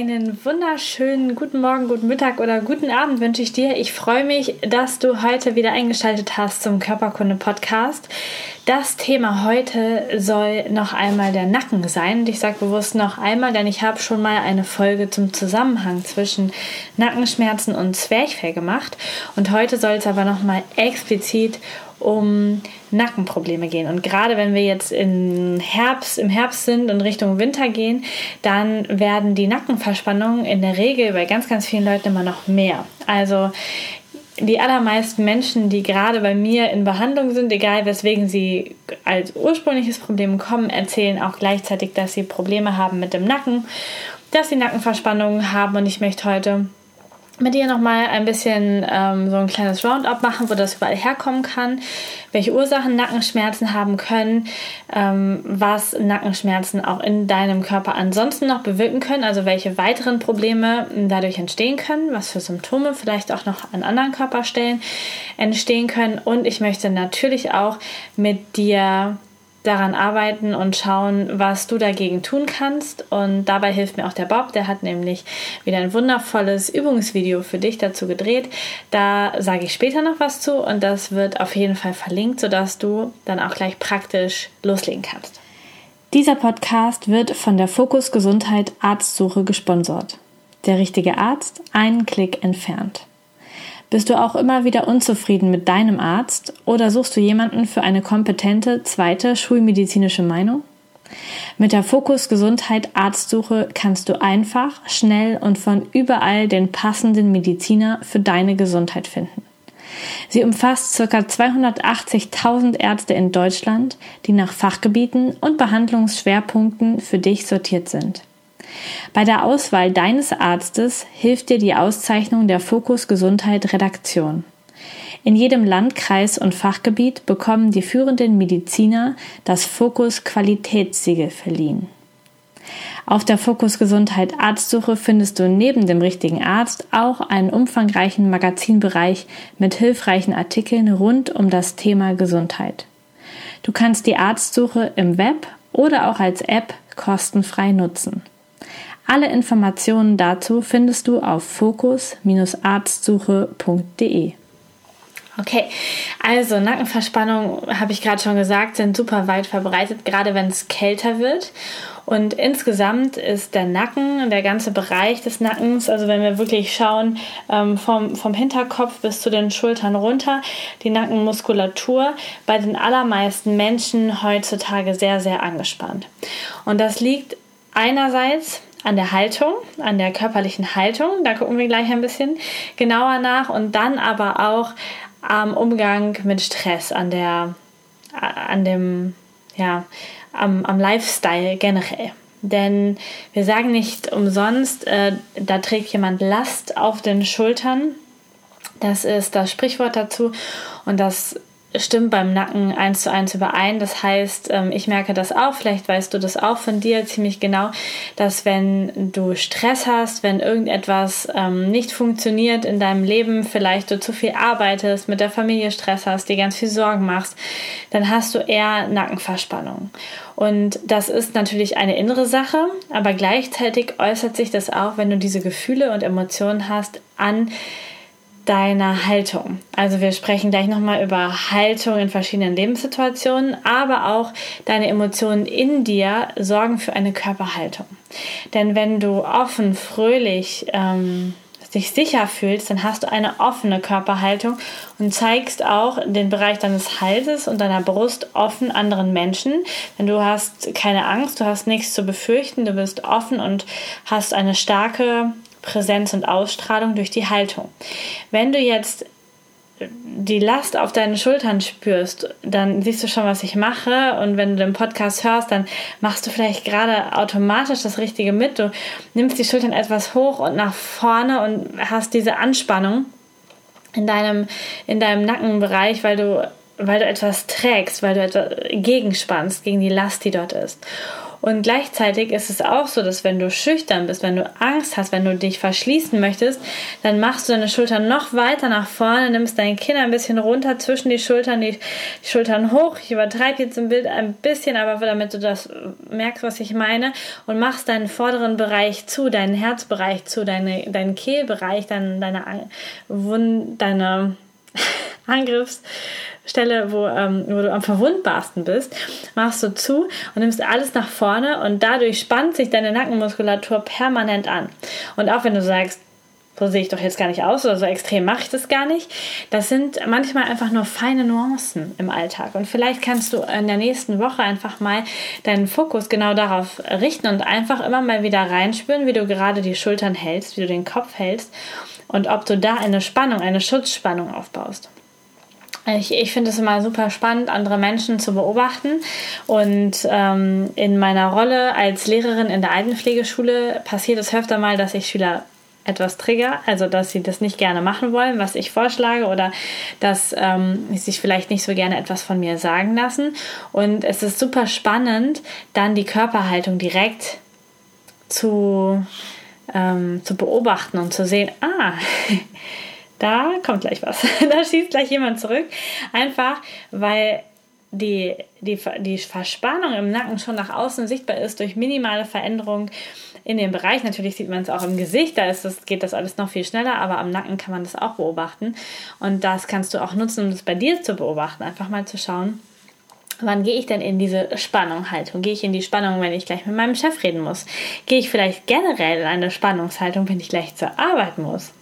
Einen wunderschönen guten Morgen, guten Mittag oder guten Abend wünsche ich dir. Ich freue mich, dass du heute wieder eingeschaltet hast zum Körperkunde Podcast. Das Thema heute soll noch einmal der Nacken sein. Und ich sage bewusst noch einmal, denn ich habe schon mal eine Folge zum Zusammenhang zwischen Nackenschmerzen und Zwerchfell gemacht. Und heute soll es aber noch mal explizit um Nackenprobleme gehen. Und gerade wenn wir jetzt in Herbst, im Herbst sind und Richtung Winter gehen, dann werden die Nackenverspannungen in der Regel bei ganz, ganz vielen Leuten immer noch mehr. Also die allermeisten Menschen, die gerade bei mir in Behandlung sind, egal weswegen sie als ursprüngliches Problem kommen, erzählen auch gleichzeitig, dass sie Probleme haben mit dem Nacken, dass sie Nackenverspannungen haben. Und ich möchte heute mit dir nochmal ein bisschen ähm, so ein kleines Roundup machen, wo das überall herkommen kann, welche Ursachen Nackenschmerzen haben können, ähm, was Nackenschmerzen auch in deinem Körper ansonsten noch bewirken können, also welche weiteren Probleme dadurch entstehen können, was für Symptome vielleicht auch noch an anderen Körperstellen entstehen können. Und ich möchte natürlich auch mit dir daran arbeiten und schauen, was du dagegen tun kannst. Und dabei hilft mir auch der Bob, der hat nämlich wieder ein wundervolles Übungsvideo für dich dazu gedreht. Da sage ich später noch was zu und das wird auf jeden Fall verlinkt, sodass du dann auch gleich praktisch loslegen kannst. Dieser Podcast wird von der Fokus Gesundheit Arztsuche gesponsert. Der richtige Arzt einen Klick entfernt. Bist du auch immer wieder unzufrieden mit deinem Arzt oder suchst du jemanden für eine kompetente zweite schulmedizinische Meinung? Mit der Fokus Gesundheit Arztsuche kannst du einfach, schnell und von überall den passenden Mediziner für deine Gesundheit finden. Sie umfasst ca. 280.000 Ärzte in Deutschland, die nach Fachgebieten und Behandlungsschwerpunkten für dich sortiert sind. Bei der Auswahl deines Arztes hilft dir die Auszeichnung der Fokus Gesundheit Redaktion. In jedem Landkreis und Fachgebiet bekommen die führenden Mediziner das Fokus Qualitätssiegel verliehen. Auf der Fokus Gesundheit Arztsuche findest du neben dem richtigen Arzt auch einen umfangreichen Magazinbereich mit hilfreichen Artikeln rund um das Thema Gesundheit. Du kannst die Arztsuche im Web oder auch als App kostenfrei nutzen. Alle Informationen dazu findest du auf fokus-arztsuche.de. Okay, also Nackenverspannung, habe ich gerade schon gesagt, sind super weit verbreitet, gerade wenn es kälter wird. Und insgesamt ist der Nacken, der ganze Bereich des Nackens, also wenn wir wirklich schauen, ähm, vom, vom Hinterkopf bis zu den Schultern runter, die Nackenmuskulatur bei den allermeisten Menschen heutzutage sehr, sehr angespannt. Und das liegt einerseits an der Haltung, an der körperlichen Haltung. Da gucken wir gleich ein bisschen genauer nach und dann aber auch am Umgang mit Stress, an der, an dem, ja, am, am Lifestyle generell. Denn wir sagen nicht umsonst, äh, da trägt jemand Last auf den Schultern. Das ist das Sprichwort dazu. Und das stimmt beim Nacken eins zu eins überein. Das heißt, ähm, ich merke das auch, vielleicht weißt du das auch von dir ziemlich genau, dass wenn du Stress hast, wenn irgendetwas ähm, nicht funktioniert in deinem Leben, vielleicht du zu viel arbeitest, mit der Familie Stress hast, dir ganz viel Sorgen machst, dann hast du eher Nackenverspannung. Und das ist natürlich eine innere Sache, aber gleichzeitig äußert sich das auch, wenn du diese Gefühle und Emotionen hast, an deiner Haltung. Also wir sprechen gleich nochmal über Haltung in verschiedenen Lebenssituationen, aber auch deine Emotionen in dir sorgen für eine Körperhaltung. Denn wenn du offen, fröhlich, ähm, dich sicher fühlst, dann hast du eine offene Körperhaltung und zeigst auch den Bereich deines Halses und deiner Brust offen anderen Menschen. Denn du hast keine Angst, du hast nichts zu befürchten, du bist offen und hast eine starke Präsenz und Ausstrahlung durch die Haltung. Wenn du jetzt die Last auf deinen Schultern spürst, dann siehst du schon, was ich mache. Und wenn du den Podcast hörst, dann machst du vielleicht gerade automatisch das Richtige mit. Du nimmst die Schultern etwas hoch und nach vorne und hast diese Anspannung in deinem, in deinem Nackenbereich, weil du weil du etwas trägst, weil du etwas gegenspannst gegen die Last, die dort ist. Und gleichzeitig ist es auch so, dass wenn du schüchtern bist, wenn du Angst hast, wenn du dich verschließen möchtest, dann machst du deine Schultern noch weiter nach vorne, nimmst deine Kinn ein bisschen runter zwischen die Schultern, die Schultern hoch. Ich übertreibe jetzt im Bild ein bisschen, aber damit du das merkst, was ich meine, und machst deinen vorderen Bereich zu, deinen Herzbereich zu, deine, deinen Kehlbereich, deine, deine, deine Angriffs Stelle, wo, ähm, wo du am verwundbarsten bist, machst du zu und nimmst alles nach vorne und dadurch spannt sich deine Nackenmuskulatur permanent an. Und auch wenn du sagst, so sehe ich doch jetzt gar nicht aus oder so extrem mache ich das gar nicht. Das sind manchmal einfach nur feine Nuancen im Alltag. Und vielleicht kannst du in der nächsten Woche einfach mal deinen Fokus genau darauf richten und einfach immer mal wieder reinspüren, wie du gerade die Schultern hältst, wie du den Kopf hältst und ob du da eine Spannung, eine Schutzspannung aufbaust. Ich, ich finde es immer super spannend, andere Menschen zu beobachten. Und ähm, in meiner Rolle als Lehrerin in der Altenpflegeschule passiert es öfter mal, dass ich Schüler etwas trigger, also dass sie das nicht gerne machen wollen, was ich vorschlage, oder dass ähm, sie sich vielleicht nicht so gerne etwas von mir sagen lassen. Und es ist super spannend, dann die Körperhaltung direkt zu, ähm, zu beobachten und zu sehen, ah, da kommt gleich was. da schießt gleich jemand zurück. Einfach, weil die, die, die Verspannung im Nacken schon nach außen sichtbar ist durch minimale Veränderungen in dem Bereich. Natürlich sieht man es auch im Gesicht, da ist das, geht das alles noch viel schneller, aber am Nacken kann man das auch beobachten. Und das kannst du auch nutzen, um das bei dir zu beobachten. Einfach mal zu schauen, Wann gehe ich denn in diese Spannungshaltung? Gehe ich in die Spannung, wenn ich gleich mit meinem Chef reden muss? Gehe ich vielleicht generell in eine Spannungshaltung, wenn ich gleich zur Arbeit muss?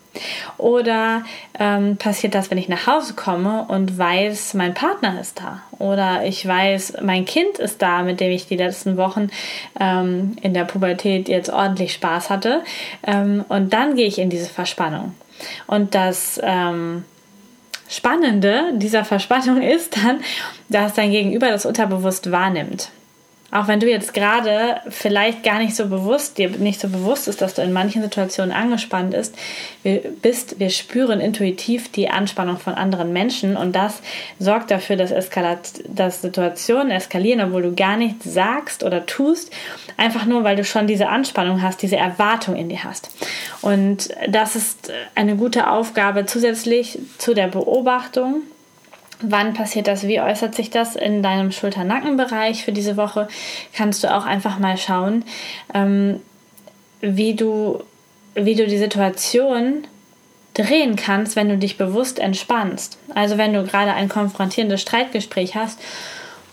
Oder ähm, passiert das, wenn ich nach Hause komme und weiß, mein Partner ist da? Oder ich weiß, mein Kind ist da, mit dem ich die letzten Wochen ähm, in der Pubertät jetzt ordentlich Spaß hatte. Ähm, und dann gehe ich in diese Verspannung. Und das ähm, Spannende dieser Verspannung ist dann, dass dein Gegenüber das unterbewusst wahrnimmt. Auch wenn du jetzt gerade vielleicht gar nicht so bewusst, dir nicht so bewusst ist, dass du in manchen Situationen angespannt ist, wir, bist, wir spüren intuitiv die Anspannung von anderen Menschen und das sorgt dafür, dass, Eskalat, dass Situationen eskalieren, obwohl du gar nichts sagst oder tust, einfach nur, weil du schon diese Anspannung hast, diese Erwartung in dir hast. Und das ist eine gute Aufgabe zusätzlich zu der Beobachtung Wann passiert das? Wie äußert sich das in deinem Schulter-Nackenbereich für diese Woche? Kannst du auch einfach mal schauen, ähm, wie, du, wie du die Situation drehen kannst, wenn du dich bewusst entspannst. Also wenn du gerade ein konfrontierendes Streitgespräch hast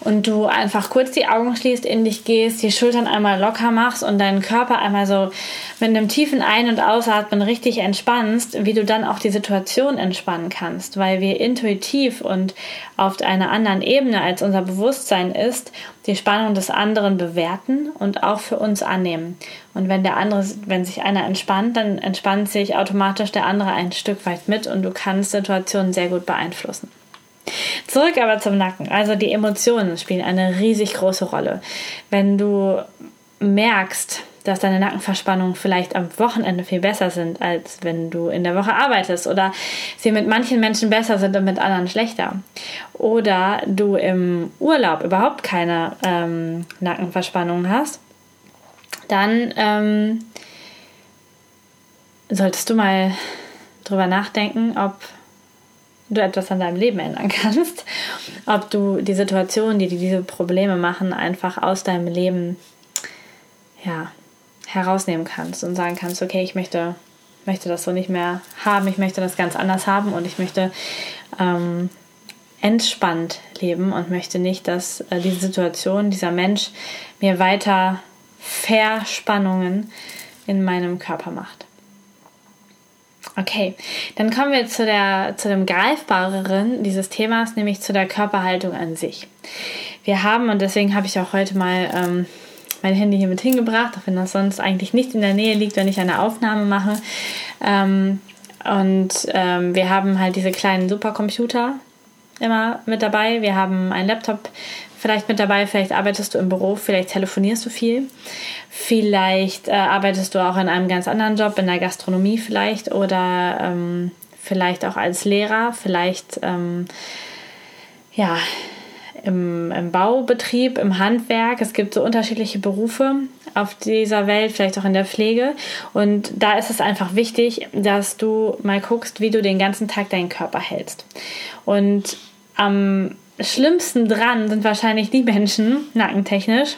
und du einfach kurz die Augen schließt, in dich gehst, die Schultern einmal locker machst und deinen Körper einmal so mit einem tiefen Ein- und Ausatmen richtig entspannst, wie du dann auch die Situation entspannen kannst, weil wir intuitiv und auf einer anderen Ebene als unser Bewusstsein ist, die Spannung des anderen bewerten und auch für uns annehmen. Und wenn der andere, wenn sich einer entspannt, dann entspannt sich automatisch der andere ein Stück weit mit und du kannst Situationen sehr gut beeinflussen. Zurück aber zum Nacken. Also die Emotionen spielen eine riesig große Rolle. Wenn du merkst, dass deine Nackenverspannungen vielleicht am Wochenende viel besser sind, als wenn du in der Woche arbeitest oder sie mit manchen Menschen besser sind und mit anderen schlechter. Oder du im Urlaub überhaupt keine ähm, Nackenverspannungen hast, dann ähm, solltest du mal drüber nachdenken, ob du etwas an deinem Leben ändern kannst, ob du die Situationen, die dir diese Probleme machen, einfach aus deinem Leben ja, herausnehmen kannst und sagen kannst, okay, ich möchte, möchte das so nicht mehr haben, ich möchte das ganz anders haben und ich möchte ähm, entspannt leben und möchte nicht, dass äh, diese Situation, dieser Mensch mir weiter Verspannungen in meinem Körper macht. Okay, dann kommen wir zu, der, zu dem greifbareren dieses Themas, nämlich zu der Körperhaltung an sich. Wir haben, und deswegen habe ich auch heute mal ähm, mein Handy hier mit hingebracht, auch wenn das sonst eigentlich nicht in der Nähe liegt, wenn ich eine Aufnahme mache. Ähm, und ähm, wir haben halt diese kleinen Supercomputer immer mit dabei. Wir haben einen Laptop vielleicht mit dabei, vielleicht arbeitest du im Büro, vielleicht telefonierst du viel, vielleicht äh, arbeitest du auch in einem ganz anderen Job, in der Gastronomie vielleicht oder ähm, vielleicht auch als Lehrer, vielleicht ähm, ja, im, im Baubetrieb, im Handwerk. Es gibt so unterschiedliche Berufe auf dieser Welt, vielleicht auch in der Pflege. Und da ist es einfach wichtig, dass du mal guckst, wie du den ganzen Tag deinen Körper hältst. Und am schlimmsten dran sind wahrscheinlich die Menschen, nackentechnisch,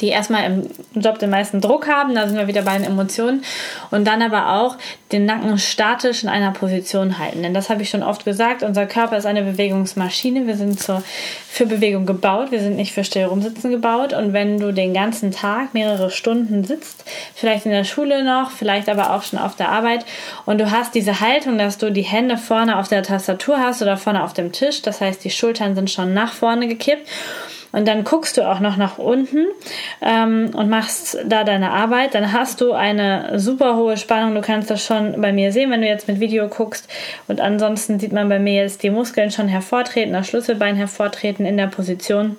die erstmal im Job den meisten Druck haben, da sind wir wieder bei den Emotionen, und dann aber auch den Nacken statisch in einer Position halten. Denn das habe ich schon oft gesagt, unser Körper ist eine Bewegungsmaschine, wir sind zur, für Bewegung gebaut, wir sind nicht für still rumsitzen gebaut. Und wenn du den ganzen Tag mehrere Stunden sitzt, vielleicht in der Schule noch, vielleicht aber auch schon auf der Arbeit, und du hast diese Haltung, dass du die Hände vorne auf der Tastatur hast oder vorne auf dem Tisch, das heißt, die Schultern sind schon nach vorne gekippt und dann guckst du auch noch nach unten ähm, und machst da deine Arbeit, dann hast du eine super hohe Spannung. Du kannst das schon bei mir sehen, wenn du jetzt mit Video guckst. Und ansonsten sieht man bei mir jetzt die Muskeln schon hervortreten, das Schlüsselbein hervortreten in der Position.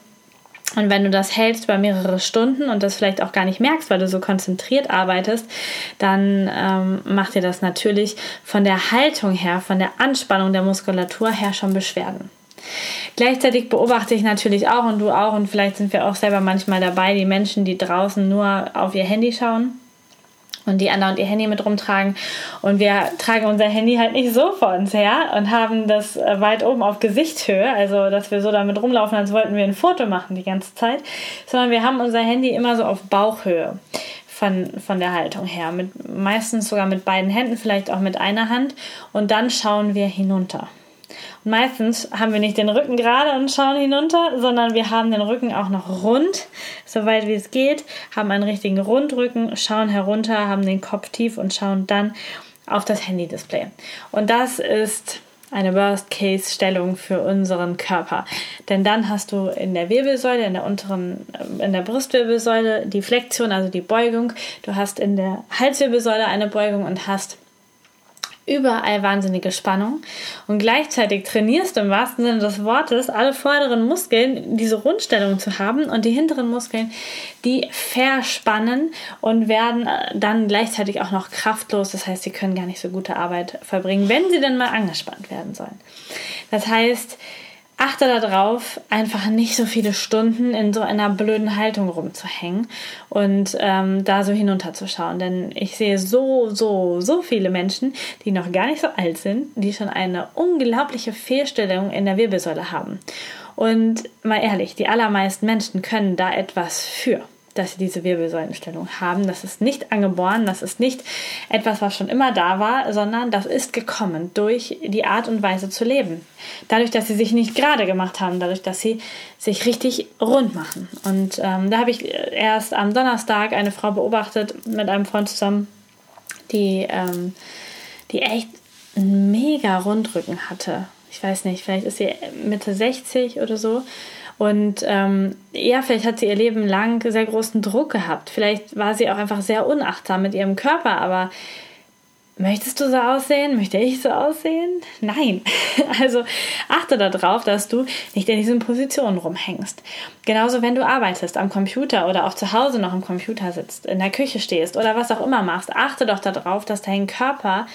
Und wenn du das hältst über mehrere Stunden und das vielleicht auch gar nicht merkst, weil du so konzentriert arbeitest, dann ähm, macht dir das natürlich von der Haltung her, von der Anspannung der Muskulatur her schon Beschwerden. Gleichzeitig beobachte ich natürlich auch und du auch und vielleicht sind wir auch selber manchmal dabei, die Menschen, die draußen nur auf ihr Handy schauen und die anderen ihr Handy mit rumtragen. Und wir tragen unser Handy halt nicht so vor uns her und haben das äh, weit oben auf Gesichtshöhe, also dass wir so damit rumlaufen, als wollten wir ein Foto machen die ganze Zeit, sondern wir haben unser Handy immer so auf Bauchhöhe. Von, von der Haltung her, mit, meistens sogar mit beiden Händen, vielleicht auch mit einer Hand und dann schauen wir hinunter meistens haben wir nicht den Rücken gerade und schauen hinunter, sondern wir haben den Rücken auch noch rund, soweit wie es geht, haben einen richtigen Rundrücken, schauen herunter, haben den Kopf tief und schauen dann auf das Handy-Display. Und das ist eine Worst-Case-Stellung für unseren Körper. Denn dann hast du in der Wirbelsäule, in der unteren, äh, in der Brustwirbelsäule die Flexion, also die Beugung. Du hast in der Halswirbelsäule eine Beugung und hast überall wahnsinnige Spannung und gleichzeitig trainierst du im wahrsten Sinne des Wortes alle vorderen Muskeln, diese Rundstellung zu haben und die hinteren Muskeln, die verspannen und werden äh, dann gleichzeitig auch noch kraftlos. Das heißt, sie können gar nicht so gute Arbeit verbringen, wenn sie denn mal angespannt werden sollen. Das heißt, achte darauf, einfach nicht so viele Stunden in so einer blöden Haltung rumzuhängen und ähm, da so hinunterzuschauen. Denn ich sehe so, so, so viele Menschen, die noch gar nicht so alt sind, die schon eine unglaubliche Fehlstellung in der Wirbelsäule haben. Und mal ehrlich, die allermeisten Menschen können da etwas für dass sie diese Wirbelsäulenstellung haben. Das ist nicht angeboren, das ist nicht etwas, was schon immer da war, sondern das ist gekommen durch die Art und Weise zu leben. Dadurch, dass sie sich nicht gerade gemacht haben, dadurch, dass sie sich richtig rund machen. Und ähm, da habe ich erst am Donnerstag eine Frau beobachtet mit einem Freund zusammen, die, ähm, die echt einen mega Rundrücken hatte. Ich weiß nicht, vielleicht ist sie Mitte 60 oder so. Und ähm, ja, vielleicht hat sie ihr Leben lang sehr großen Druck gehabt. Vielleicht war sie auch einfach sehr unachtsam mit ihrem Körper, aber Möchtest du so aussehen? Möchte ich so aussehen? Nein. Also achte darauf, dass du nicht in diesen Positionen rumhängst. Genauso, wenn du arbeitest am Computer oder auch zu Hause noch am Computer sitzt, in der Küche stehst oder was auch immer machst, achte doch darauf, dass dein Körper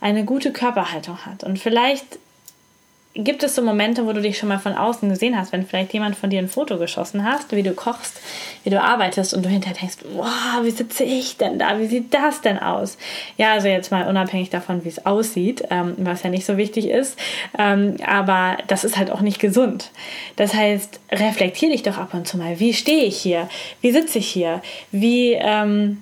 eine gute Körperhaltung hat. Und vielleicht Gibt es so Momente, wo du dich schon mal von außen gesehen hast, wenn vielleicht jemand von dir ein Foto geschossen hast, wie du kochst, wie du arbeitest und du hinterher denkst, wow, wie sitze ich denn da? Wie sieht das denn aus? Ja, also jetzt mal unabhängig davon, wie es aussieht, ähm, was ja nicht so wichtig ist, ähm, aber das ist halt auch nicht gesund. Das heißt, reflektier dich doch ab und zu mal. Wie stehe ich hier? Wie sitze ich hier? Wie, ähm,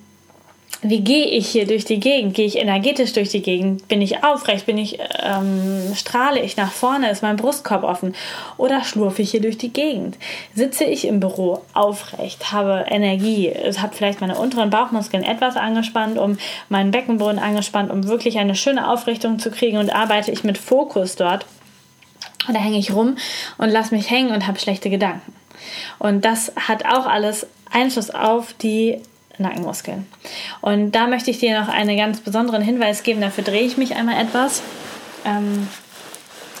wie gehe ich hier durch die Gegend? Gehe ich energetisch durch die Gegend? Bin ich aufrecht? Bin ich, ähm, strahle ich nach vorne? Ist mein Brustkorb offen? Oder schlurfe ich hier durch die Gegend? Sitze ich im Büro aufrecht? Habe Energie? Habe vielleicht meine unteren Bauchmuskeln etwas angespannt, um meinen Beckenboden angespannt, um wirklich eine schöne Aufrichtung zu kriegen und arbeite ich mit Fokus dort? Oder hänge ich rum und lasse mich hängen und habe schlechte Gedanken? Und das hat auch alles Einfluss auf die Nackenmuskeln. Und da möchte ich dir noch einen ganz besonderen Hinweis geben. Dafür drehe ich mich einmal etwas. Ähm,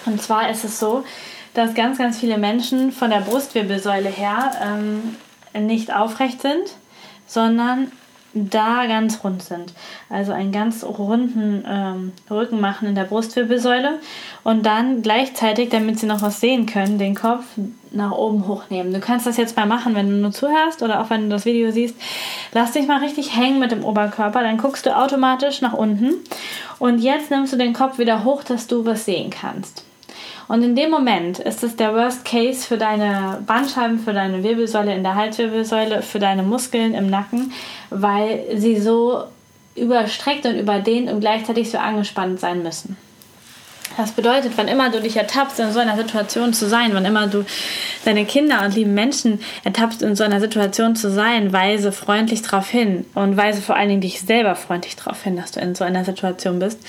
und zwar ist es so, dass ganz, ganz viele Menschen von der Brustwirbelsäule her ähm, nicht aufrecht sind, sondern da ganz rund sind. Also einen ganz runden ähm, Rücken machen in der Brustwirbelsäule und dann gleichzeitig, damit sie noch was sehen können, den Kopf nach oben hochnehmen. Du kannst das jetzt mal machen, wenn du nur zuhörst oder auch wenn du das Video siehst. Lass dich mal richtig hängen mit dem Oberkörper, dann guckst du automatisch nach unten und jetzt nimmst du den Kopf wieder hoch, dass du was sehen kannst. Und in dem Moment ist es der Worst Case für deine Bandscheiben, für deine Wirbelsäule in der Halswirbelsäule, für deine Muskeln im Nacken, weil sie so überstreckt und überdehnt und gleichzeitig so angespannt sein müssen. Das bedeutet, wann immer du dich ertappst, in so einer Situation zu sein, wann immer du deine Kinder und lieben Menschen ertappst, in so einer Situation zu sein, weise freundlich darauf hin und weise vor allen Dingen dich selber freundlich darauf hin, dass du in so einer Situation bist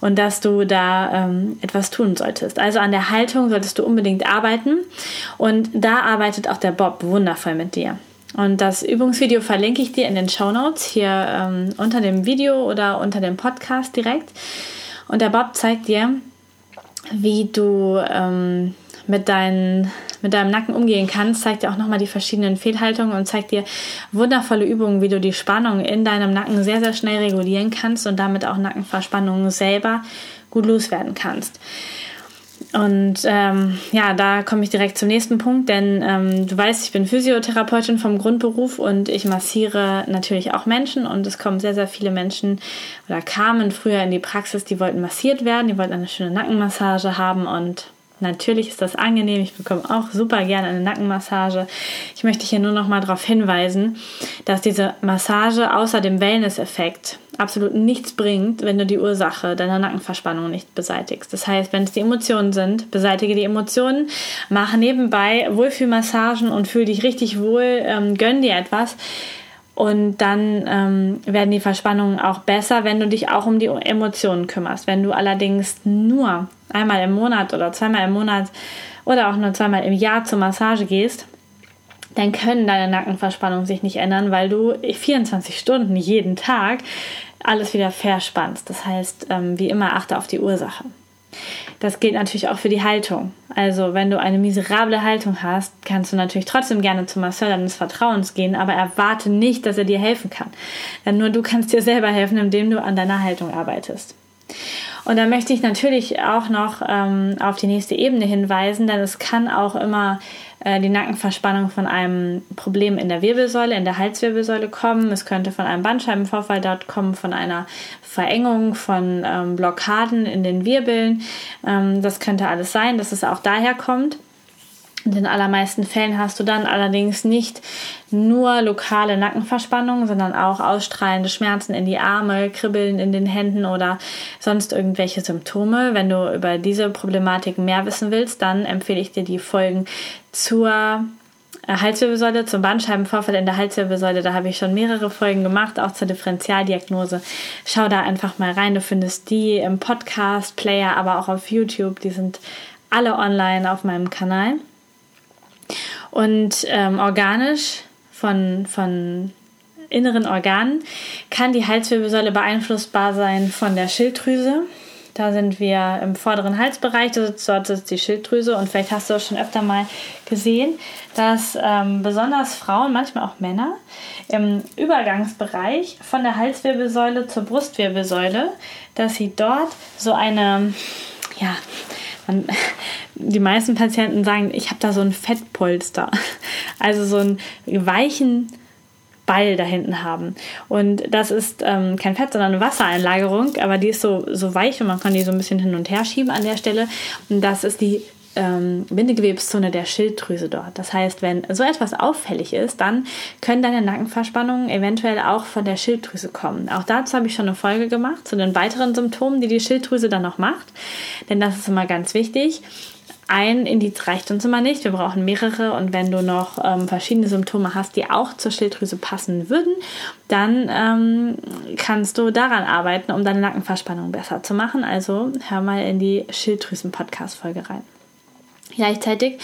und dass du da ähm, etwas tun solltest. Also an der Haltung solltest du unbedingt arbeiten und da arbeitet auch der Bob wundervoll mit dir. Und das Übungsvideo verlinke ich dir in den Show Notes hier ähm, unter dem Video oder unter dem Podcast direkt. Und der Bob zeigt dir, wie du ähm, mit, dein, mit deinem Nacken umgehen kannst, zeigt dir auch nochmal die verschiedenen Fehlhaltungen und zeigt dir wundervolle Übungen, wie du die Spannung in deinem Nacken sehr, sehr schnell regulieren kannst und damit auch Nackenverspannungen selber gut loswerden kannst. Und ähm, ja, da komme ich direkt zum nächsten Punkt, denn ähm, du weißt, ich bin Physiotherapeutin vom Grundberuf und ich massiere natürlich auch Menschen und es kommen sehr, sehr viele Menschen oder kamen früher in die Praxis, die wollten massiert werden, die wollten eine schöne Nackenmassage haben und Natürlich ist das angenehm. Ich bekomme auch super gerne eine Nackenmassage. Ich möchte hier nur noch mal darauf hinweisen, dass diese Massage außer dem Wellness-Effekt absolut nichts bringt, wenn du die Ursache deiner Nackenverspannung nicht beseitigst. Das heißt, wenn es die Emotionen sind, beseitige die Emotionen, mache nebenbei Wohlfühlmassagen und fühl dich richtig wohl, ähm, gönn dir etwas. Und dann ähm, werden die Verspannungen auch besser, wenn du dich auch um die Emotionen kümmerst. Wenn du allerdings nur einmal im Monat oder zweimal im Monat oder auch nur zweimal im Jahr zur Massage gehst, dann können deine Nackenverspannungen sich nicht ändern, weil du 24 Stunden jeden Tag alles wieder verspannst. Das heißt, ähm, wie immer, achte auf die Ursache. Das gilt natürlich auch für die Haltung. Also, wenn du eine miserable Haltung hast, kannst du natürlich trotzdem gerne zum Masseur deines Vertrauens gehen, aber erwarte nicht, dass er dir helfen kann. Denn nur du kannst dir selber helfen, indem du an deiner Haltung arbeitest. Und da möchte ich natürlich auch noch ähm, auf die nächste Ebene hinweisen, denn es kann auch immer äh, die Nackenverspannung von einem Problem in der Wirbelsäule, in der Halswirbelsäule kommen. Es könnte von einem Bandscheibenvorfall dort kommen, von einer Verengung, von ähm, Blockaden in den Wirbeln. Ähm, das könnte alles sein, dass es auch daher kommt. In den allermeisten Fällen hast du dann allerdings nicht nur lokale Nackenverspannungen, sondern auch ausstrahlende Schmerzen in die Arme, Kribbeln in den Händen oder sonst irgendwelche Symptome. Wenn du über diese Problematik mehr wissen willst, dann empfehle ich dir die Folgen zur äh, Halswirbelsäule, zum Bandscheibenvorfall in der Halswirbelsäule. Da habe ich schon mehrere Folgen gemacht, auch zur Differentialdiagnose. Schau da einfach mal rein. Du findest die im Podcast-Player, aber auch auf YouTube. Die sind alle online auf meinem Kanal. Und ähm, organisch von, von inneren Organen kann die Halswirbelsäule beeinflussbar sein von der Schilddrüse. Da sind wir im vorderen Halsbereich, dort sitzt die Schilddrüse und vielleicht hast du auch schon öfter mal gesehen, dass ähm, besonders Frauen, manchmal auch Männer, im Übergangsbereich von der Halswirbelsäule zur Brustwirbelsäule, dass sie dort so eine, ja, man, die meisten Patienten sagen, ich habe da so ein Fettpolster, also so einen weichen Ball da hinten haben. Und das ist ähm, kein Fett, sondern eine Wassereinlagerung, aber die ist so, so weich und man kann die so ein bisschen hin und her schieben an der Stelle. Und das ist die ähm, Bindegewebszone der Schilddrüse dort. Das heißt, wenn so etwas auffällig ist, dann können deine Nackenverspannungen eventuell auch von der Schilddrüse kommen. Auch dazu habe ich schon eine Folge gemacht zu den weiteren Symptomen, die die Schilddrüse dann noch macht. Denn das ist immer ganz wichtig ein Indiz reicht uns immer nicht. Wir brauchen mehrere. Und wenn du noch ähm, verschiedene Symptome hast, die auch zur Schilddrüse passen würden, dann ähm, kannst du daran arbeiten, um deine Nackenverspannung besser zu machen. Also hör mal in die Schilddrüsen-Podcast-Folge rein. Gleichzeitig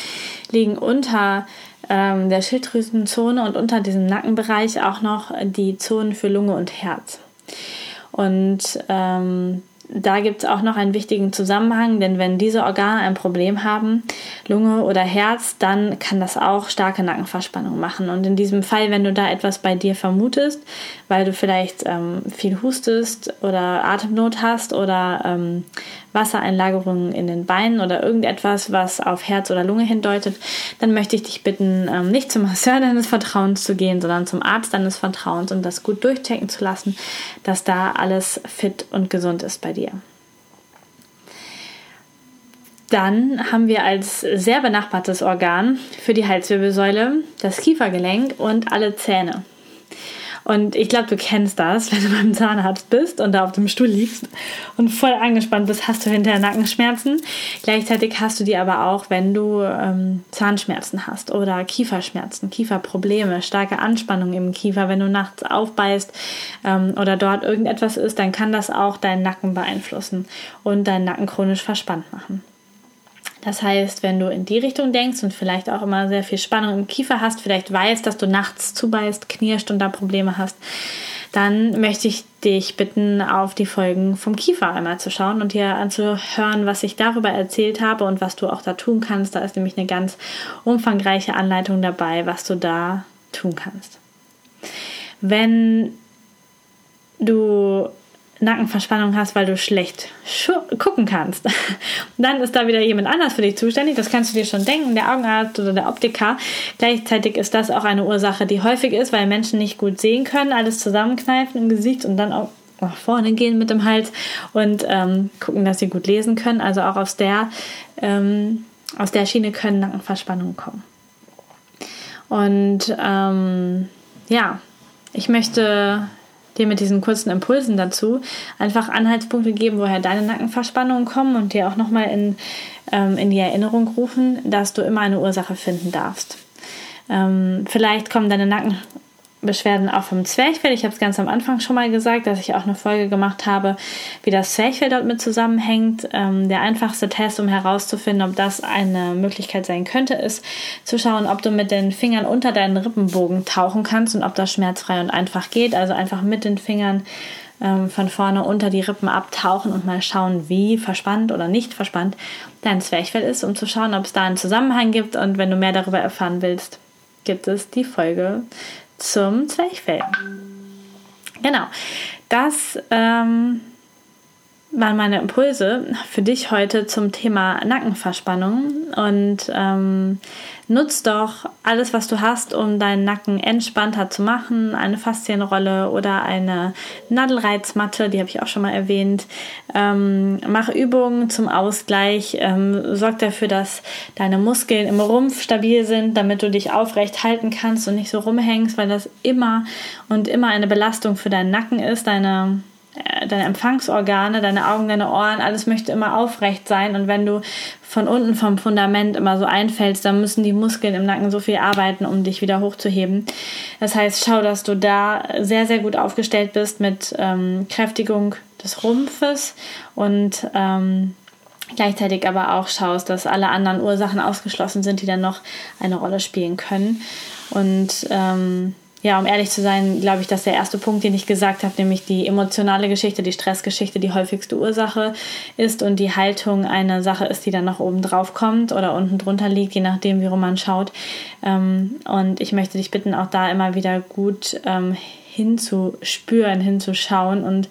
liegen unter ähm, der Schilddrüsenzone und unter diesem Nackenbereich auch noch die Zonen für Lunge und Herz. Und ähm, da gibt es auch noch einen wichtigen Zusammenhang, denn wenn diese Organe ein Problem haben, Lunge oder Herz, dann kann das auch starke Nackenverspannung machen. Und in diesem Fall, wenn du da etwas bei dir vermutest, weil du vielleicht ähm, viel hustest oder Atemnot hast oder ähm, Wassereinlagerungen in den Beinen oder irgendetwas, was auf Herz oder Lunge hindeutet, dann möchte ich dich bitten, ähm, nicht zum Masseur deines Vertrauens zu gehen, sondern zum Arzt deines Vertrauens und das gut durchchecken zu lassen, dass da alles fit und gesund ist bei dir. Dann haben wir als sehr benachbartes Organ für die Halswirbelsäule das Kiefergelenk und alle Zähne. Und ich glaube, du kennst das, wenn du beim Zahnarzt bist und da auf dem Stuhl liegst und voll angespannt bist, hast du hinterher Nackenschmerzen. Gleichzeitig hast du die aber auch, wenn du ähm, Zahnschmerzen hast oder Kieferschmerzen, Kieferprobleme, starke Anspannung im Kiefer. Wenn du nachts aufbeißt ähm, oder dort irgendetwas ist, dann kann das auch deinen Nacken beeinflussen und deinen Nacken chronisch verspannt machen. Das heißt, wenn du in die Richtung denkst und vielleicht auch immer sehr viel Spannung im Kiefer hast, vielleicht weißt, dass du nachts zubeißt, knirscht und da Probleme hast, dann möchte ich dich bitten, auf die Folgen vom Kiefer einmal zu schauen und dir anzuhören, was ich darüber erzählt habe und was du auch da tun kannst. Da ist nämlich eine ganz umfangreiche Anleitung dabei, was du da tun kannst. Wenn du Nackenverspannung hast, weil du schlecht gucken kannst, dann ist da wieder jemand anders für dich zuständig. Das kannst du dir schon denken, der Augenarzt oder der Optiker. Gleichzeitig ist das auch eine Ursache, die häufig ist, weil Menschen nicht gut sehen können, alles zusammenkneifen im Gesicht und dann auch nach vorne gehen mit dem Hals und ähm, gucken, dass sie gut lesen können. Also auch aus der, ähm, aus der Schiene können Nackenverspannungen kommen. Und ähm, ja, ich möchte dir mit diesen kurzen Impulsen dazu einfach Anhaltspunkte geben, woher deine Nackenverspannungen kommen und dir auch nochmal in, ähm, in die Erinnerung rufen, dass du immer eine Ursache finden darfst. Ähm, vielleicht kommen deine Nacken Beschwerden auch vom Zwerchfell. Ich habe es ganz am Anfang schon mal gesagt, dass ich auch eine Folge gemacht habe, wie das Zwerchfell dort mit zusammenhängt. Ähm, der einfachste Test, um herauszufinden, ob das eine Möglichkeit sein könnte, ist zu schauen, ob du mit den Fingern unter deinen Rippenbogen tauchen kannst und ob das schmerzfrei und einfach geht. Also einfach mit den Fingern ähm, von vorne unter die Rippen abtauchen und mal schauen, wie verspannt oder nicht verspannt dein Zwerchfell ist, um zu schauen, ob es da einen Zusammenhang gibt. Und wenn du mehr darüber erfahren willst, gibt es die Folge zum Zwerchfell. Genau, das ähm, waren meine Impulse für dich heute zum Thema Nackenverspannung. Und ähm, nutz doch alles, was du hast, um deinen Nacken entspannter zu machen. Eine Faszienrolle oder eine Nadelreizmatte, die habe ich auch schon mal erwähnt. Ähm, mach Übungen zum Ausgleich. Ähm, sorg dafür, dass deine Muskeln im Rumpf stabil sind, damit du dich aufrecht halten kannst und nicht so rumhängst, weil das immer und immer eine Belastung für deinen Nacken ist. Deine deine Empfangsorgane, deine Augen, deine Ohren, alles möchte immer aufrecht sein. Und wenn du von unten vom Fundament immer so einfällst, dann müssen die Muskeln im Nacken so viel arbeiten, um dich wieder hochzuheben. Das heißt, schau, dass du da sehr, sehr gut aufgestellt bist mit ähm, Kräftigung des Rumpfes und ähm, gleichzeitig aber auch schaust, dass alle anderen Ursachen ausgeschlossen sind, die dann noch eine Rolle spielen können. Und ähm, ja, um ehrlich zu sein, glaube ich, dass der erste Punkt, den ich gesagt habe, nämlich die emotionale Geschichte, die Stressgeschichte, die häufigste Ursache ist und die Haltung eine Sache ist, die dann noch oben drauf kommt oder unten drunter liegt, je nachdem, wie rum man schaut. Ähm, und ich möchte dich bitten, auch da immer wieder gut ähm, hinzuspüren, hinzuschauen und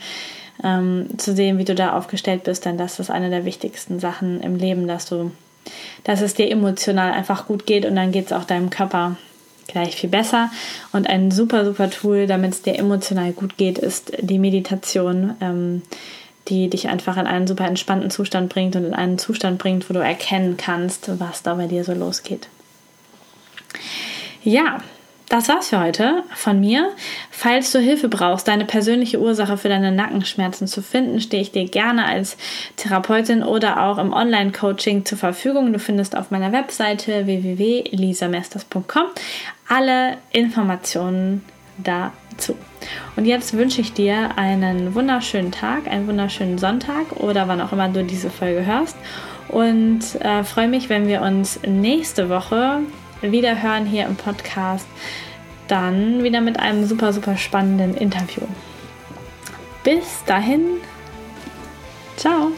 ähm, zu sehen, wie du da aufgestellt bist, denn das ist eine der wichtigsten Sachen im Leben, dass du, dass es dir emotional einfach gut geht und dann geht es auch deinem Körper gleich viel besser. Und ein super, super Tool, damit es dir emotional gut geht, ist die Meditation, ähm, die dich einfach in einen super entspannten Zustand bringt und in einen Zustand bringt, wo du erkennen kannst, was da bei dir so losgeht. Ja, das war's für heute von mir. Falls du Hilfe brauchst, deine persönliche Ursache für deine Nackenschmerzen zu finden, stehe ich dir gerne als Therapeutin oder auch im Online-Coaching zur Verfügung. Du findest auf meiner Webseite www.elisamesters.com alle Informationen dazu. Und jetzt wünsche ich dir einen wunderschönen Tag, einen wunderschönen Sonntag oder wann auch immer du diese Folge hörst. Und äh, freue mich, wenn wir uns nächste Woche wieder hören hier im Podcast. Dann wieder mit einem super, super spannenden Interview. Bis dahin, Ciao.